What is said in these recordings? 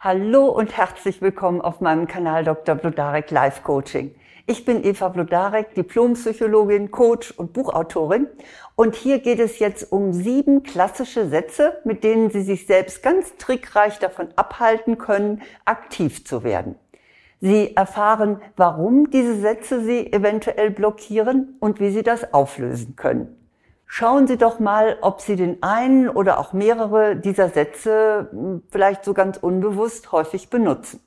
Hallo und herzlich willkommen auf meinem Kanal Dr. Blodarek Life Coaching. Ich bin Eva Blodarek, Diplompsychologin, Coach und Buchautorin. Und hier geht es jetzt um sieben klassische Sätze, mit denen Sie sich selbst ganz trickreich davon abhalten können, aktiv zu werden. Sie erfahren, warum diese Sätze Sie eventuell blockieren und wie Sie das auflösen können. Schauen Sie doch mal, ob Sie den einen oder auch mehrere dieser Sätze hm, vielleicht so ganz unbewusst häufig benutzen.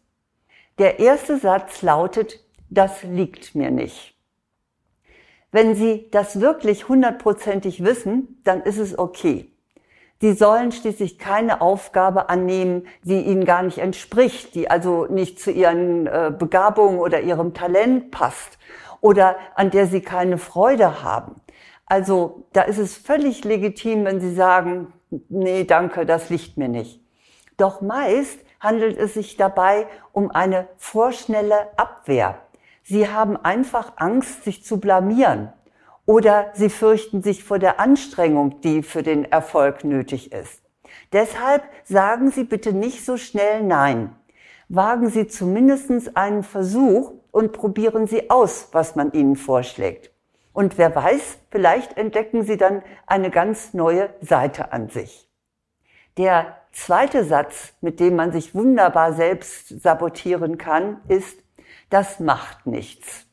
Der erste Satz lautet, das liegt mir nicht. Wenn Sie das wirklich hundertprozentig wissen, dann ist es okay. Sie sollen schließlich keine Aufgabe annehmen, die Ihnen gar nicht entspricht, die also nicht zu Ihren äh, Begabungen oder Ihrem Talent passt oder an der Sie keine Freude haben. Also da ist es völlig legitim, wenn Sie sagen, nee, danke, das liegt mir nicht. Doch meist handelt es sich dabei um eine vorschnelle Abwehr. Sie haben einfach Angst, sich zu blamieren oder Sie fürchten sich vor der Anstrengung, die für den Erfolg nötig ist. Deshalb sagen Sie bitte nicht so schnell Nein. Wagen Sie zumindest einen Versuch und probieren Sie aus, was man Ihnen vorschlägt. Und wer weiß, vielleicht entdecken Sie dann eine ganz neue Seite an sich. Der zweite Satz, mit dem man sich wunderbar selbst sabotieren kann, ist, das macht nichts.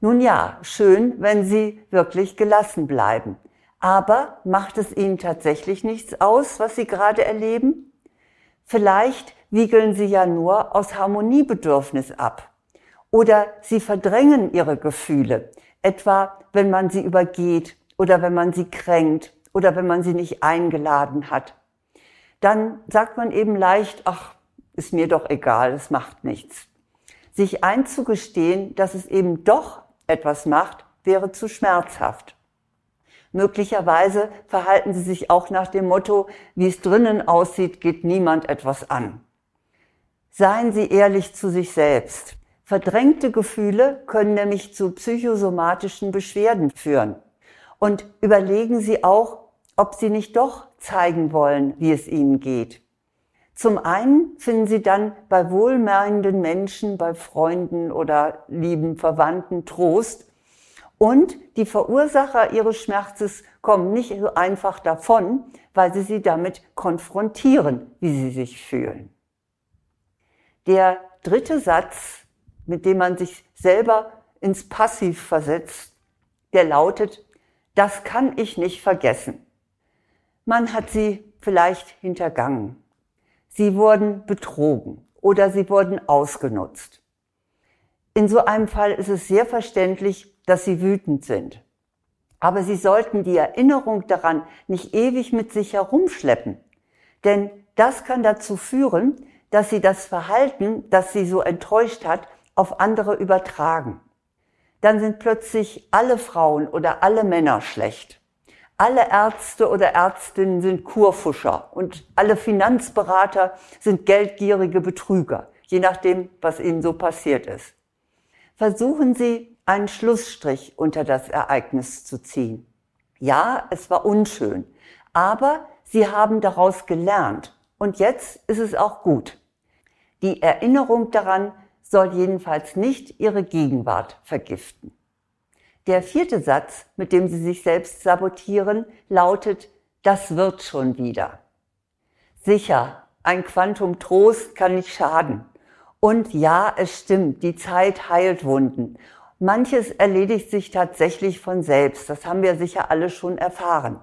Nun ja, schön, wenn Sie wirklich gelassen bleiben. Aber macht es Ihnen tatsächlich nichts aus, was Sie gerade erleben? Vielleicht wiegeln Sie ja nur aus Harmoniebedürfnis ab. Oder Sie verdrängen Ihre Gefühle, etwa wenn man sie übergeht oder wenn man sie kränkt oder wenn man sie nicht eingeladen hat. Dann sagt man eben leicht, ach, ist mir doch egal, es macht nichts. Sich einzugestehen, dass es eben doch etwas macht, wäre zu schmerzhaft. Möglicherweise verhalten sie sich auch nach dem Motto, wie es drinnen aussieht, geht niemand etwas an. Seien Sie ehrlich zu sich selbst. Verdrängte Gefühle können nämlich zu psychosomatischen Beschwerden führen. Und überlegen Sie auch, ob Sie nicht doch zeigen wollen, wie es Ihnen geht. Zum einen finden Sie dann bei wohlmeinenden Menschen, bei Freunden oder lieben Verwandten Trost. Und die Verursacher Ihres Schmerzes kommen nicht so einfach davon, weil Sie sie damit konfrontieren, wie Sie sich fühlen. Der dritte Satz mit dem man sich selber ins Passiv versetzt, der lautet, das kann ich nicht vergessen. Man hat sie vielleicht hintergangen. Sie wurden betrogen oder sie wurden ausgenutzt. In so einem Fall ist es sehr verständlich, dass sie wütend sind. Aber sie sollten die Erinnerung daran nicht ewig mit sich herumschleppen. Denn das kann dazu führen, dass sie das Verhalten, das sie so enttäuscht hat, auf andere übertragen. Dann sind plötzlich alle Frauen oder alle Männer schlecht. Alle Ärzte oder Ärztinnen sind Kurfuscher und alle Finanzberater sind geldgierige Betrüger, je nachdem, was ihnen so passiert ist. Versuchen Sie, einen Schlussstrich unter das Ereignis zu ziehen. Ja, es war unschön, aber Sie haben daraus gelernt und jetzt ist es auch gut. Die Erinnerung daran soll jedenfalls nicht ihre Gegenwart vergiften. Der vierte Satz, mit dem Sie sich selbst sabotieren, lautet, das wird schon wieder. Sicher, ein Quantum Trost kann nicht schaden. Und ja, es stimmt, die Zeit heilt Wunden. Manches erledigt sich tatsächlich von selbst, das haben wir sicher alle schon erfahren.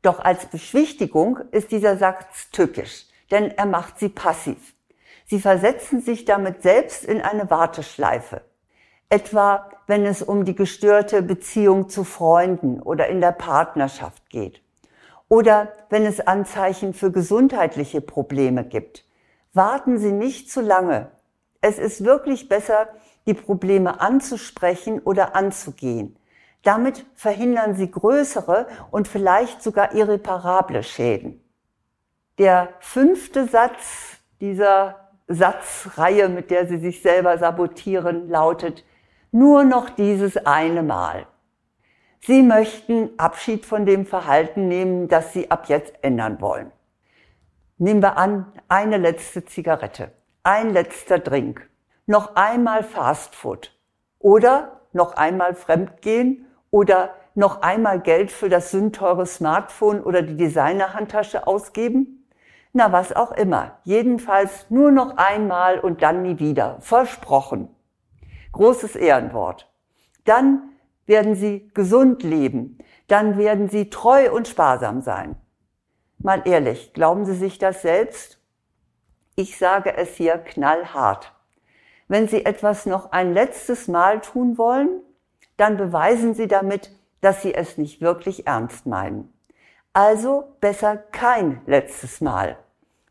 Doch als Beschwichtigung ist dieser Satz tückisch, denn er macht sie passiv. Sie versetzen sich damit selbst in eine Warteschleife. Etwa wenn es um die gestörte Beziehung zu Freunden oder in der Partnerschaft geht. Oder wenn es Anzeichen für gesundheitliche Probleme gibt. Warten Sie nicht zu lange. Es ist wirklich besser, die Probleme anzusprechen oder anzugehen. Damit verhindern Sie größere und vielleicht sogar irreparable Schäden. Der fünfte Satz dieser Satzreihe, mit der sie sich selber sabotieren, lautet, nur noch dieses eine Mal. Sie möchten Abschied von dem Verhalten nehmen, das Sie ab jetzt ändern wollen. Nehmen wir an, eine letzte Zigarette, ein letzter Drink, noch einmal Fastfood oder noch einmal Fremdgehen oder noch einmal Geld für das sündteure Smartphone oder die Designerhandtasche ausgeben? Na, was auch immer. Jedenfalls nur noch einmal und dann nie wieder. Versprochen. Großes Ehrenwort. Dann werden Sie gesund leben. Dann werden Sie treu und sparsam sein. Mal ehrlich, glauben Sie sich das selbst? Ich sage es hier knallhart. Wenn Sie etwas noch ein letztes Mal tun wollen, dann beweisen Sie damit, dass Sie es nicht wirklich ernst meinen. Also besser kein letztes Mal.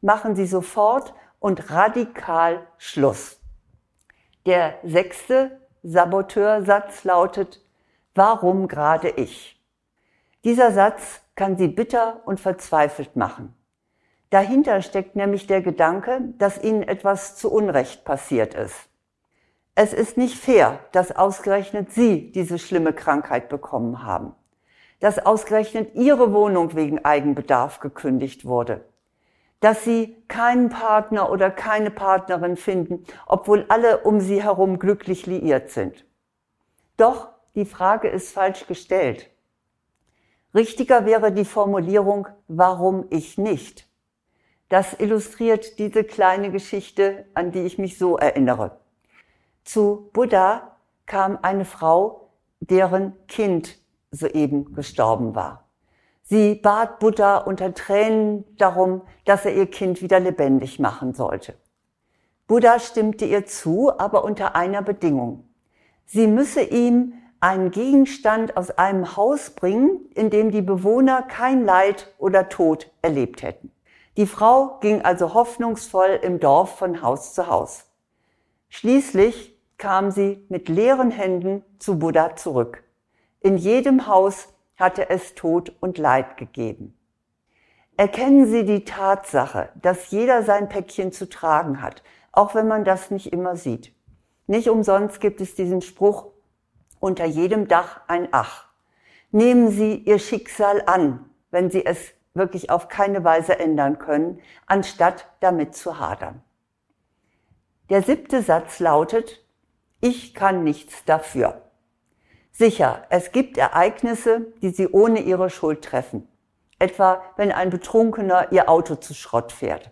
Machen Sie sofort und radikal Schluss. Der sechste Saboteursatz lautet, warum gerade ich? Dieser Satz kann Sie bitter und verzweifelt machen. Dahinter steckt nämlich der Gedanke, dass Ihnen etwas zu Unrecht passiert ist. Es ist nicht fair, dass ausgerechnet Sie diese schlimme Krankheit bekommen haben, dass ausgerechnet Ihre Wohnung wegen Eigenbedarf gekündigt wurde, dass Sie keinen Partner oder keine Partnerin finden, obwohl alle um Sie herum glücklich liiert sind. Doch die Frage ist falsch gestellt. Richtiger wäre die Formulierung, warum ich nicht. Das illustriert diese kleine Geschichte, an die ich mich so erinnere. Zu Buddha kam eine Frau, deren Kind soeben gestorben war. Sie bat Buddha unter Tränen darum, dass er ihr Kind wieder lebendig machen sollte. Buddha stimmte ihr zu, aber unter einer Bedingung. Sie müsse ihm einen Gegenstand aus einem Haus bringen, in dem die Bewohner kein Leid oder Tod erlebt hätten. Die Frau ging also hoffnungsvoll im Dorf von Haus zu Haus. Schließlich kam sie mit leeren Händen zu Buddha zurück. In jedem Haus hatte es Tod und Leid gegeben. Erkennen Sie die Tatsache, dass jeder sein Päckchen zu tragen hat, auch wenn man das nicht immer sieht. Nicht umsonst gibt es diesen Spruch, unter jedem Dach ein Ach. Nehmen Sie Ihr Schicksal an, wenn Sie es wirklich auf keine Weise ändern können, anstatt damit zu hadern. Der siebte Satz lautet, ich kann nichts dafür. Sicher, es gibt Ereignisse, die Sie ohne Ihre Schuld treffen. Etwa, wenn ein Betrunkener Ihr Auto zu Schrott fährt.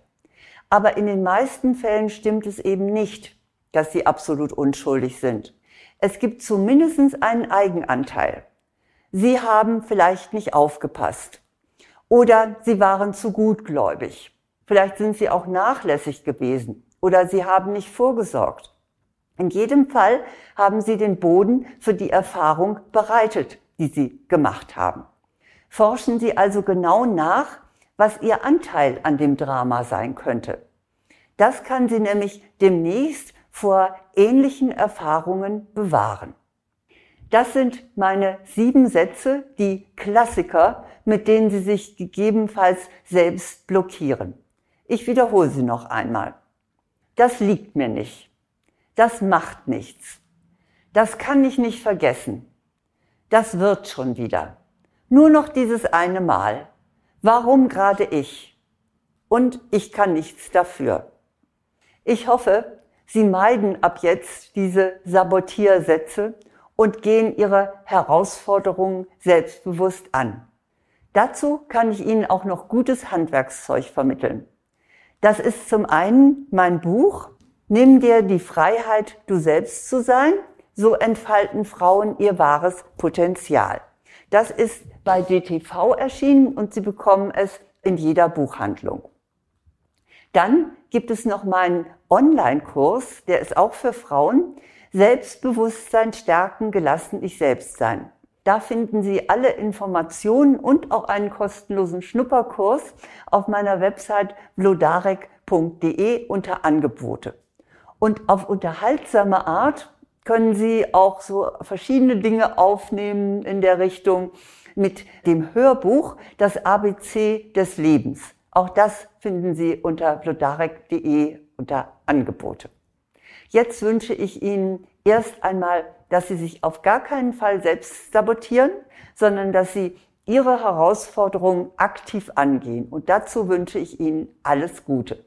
Aber in den meisten Fällen stimmt es eben nicht, dass Sie absolut unschuldig sind. Es gibt zumindest einen Eigenanteil. Sie haben vielleicht nicht aufgepasst. Oder Sie waren zu gutgläubig. Vielleicht sind Sie auch nachlässig gewesen oder sie haben nicht vorgesorgt. In jedem Fall haben sie den Boden für die Erfahrung bereitet, die sie gemacht haben. Forschen Sie also genau nach, was Ihr Anteil an dem Drama sein könnte. Das kann Sie nämlich demnächst vor ähnlichen Erfahrungen bewahren. Das sind meine sieben Sätze, die Klassiker, mit denen Sie sich gegebenenfalls selbst blockieren. Ich wiederhole sie noch einmal das liegt mir nicht. Das macht nichts. Das kann ich nicht vergessen. Das wird schon wieder. Nur noch dieses eine Mal. Warum gerade ich? Und ich kann nichts dafür. Ich hoffe, Sie meiden ab jetzt diese Sabotiersätze und gehen Ihre Herausforderungen selbstbewusst an. Dazu kann ich Ihnen auch noch gutes Handwerkszeug vermitteln. Das ist zum einen mein Buch, Nimm dir die Freiheit, du selbst zu sein. So entfalten Frauen ihr wahres Potenzial. Das ist bei DTV erschienen und Sie bekommen es in jeder Buchhandlung. Dann gibt es noch meinen Online-Kurs, der ist auch für Frauen. Selbstbewusstsein stärken, gelassen ich selbst sein. Da finden Sie alle Informationen und auch einen kostenlosen Schnupperkurs auf meiner Website blodarek.de unter Angebote. Und auf unterhaltsame Art können Sie auch so verschiedene Dinge aufnehmen in der Richtung mit dem Hörbuch Das ABC des Lebens. Auch das finden Sie unter blodarek.de unter Angebote. Jetzt wünsche ich Ihnen erst einmal, dass Sie sich auf gar keinen Fall selbst sabotieren, sondern dass Sie Ihre Herausforderungen aktiv angehen. Und dazu wünsche ich Ihnen alles Gute.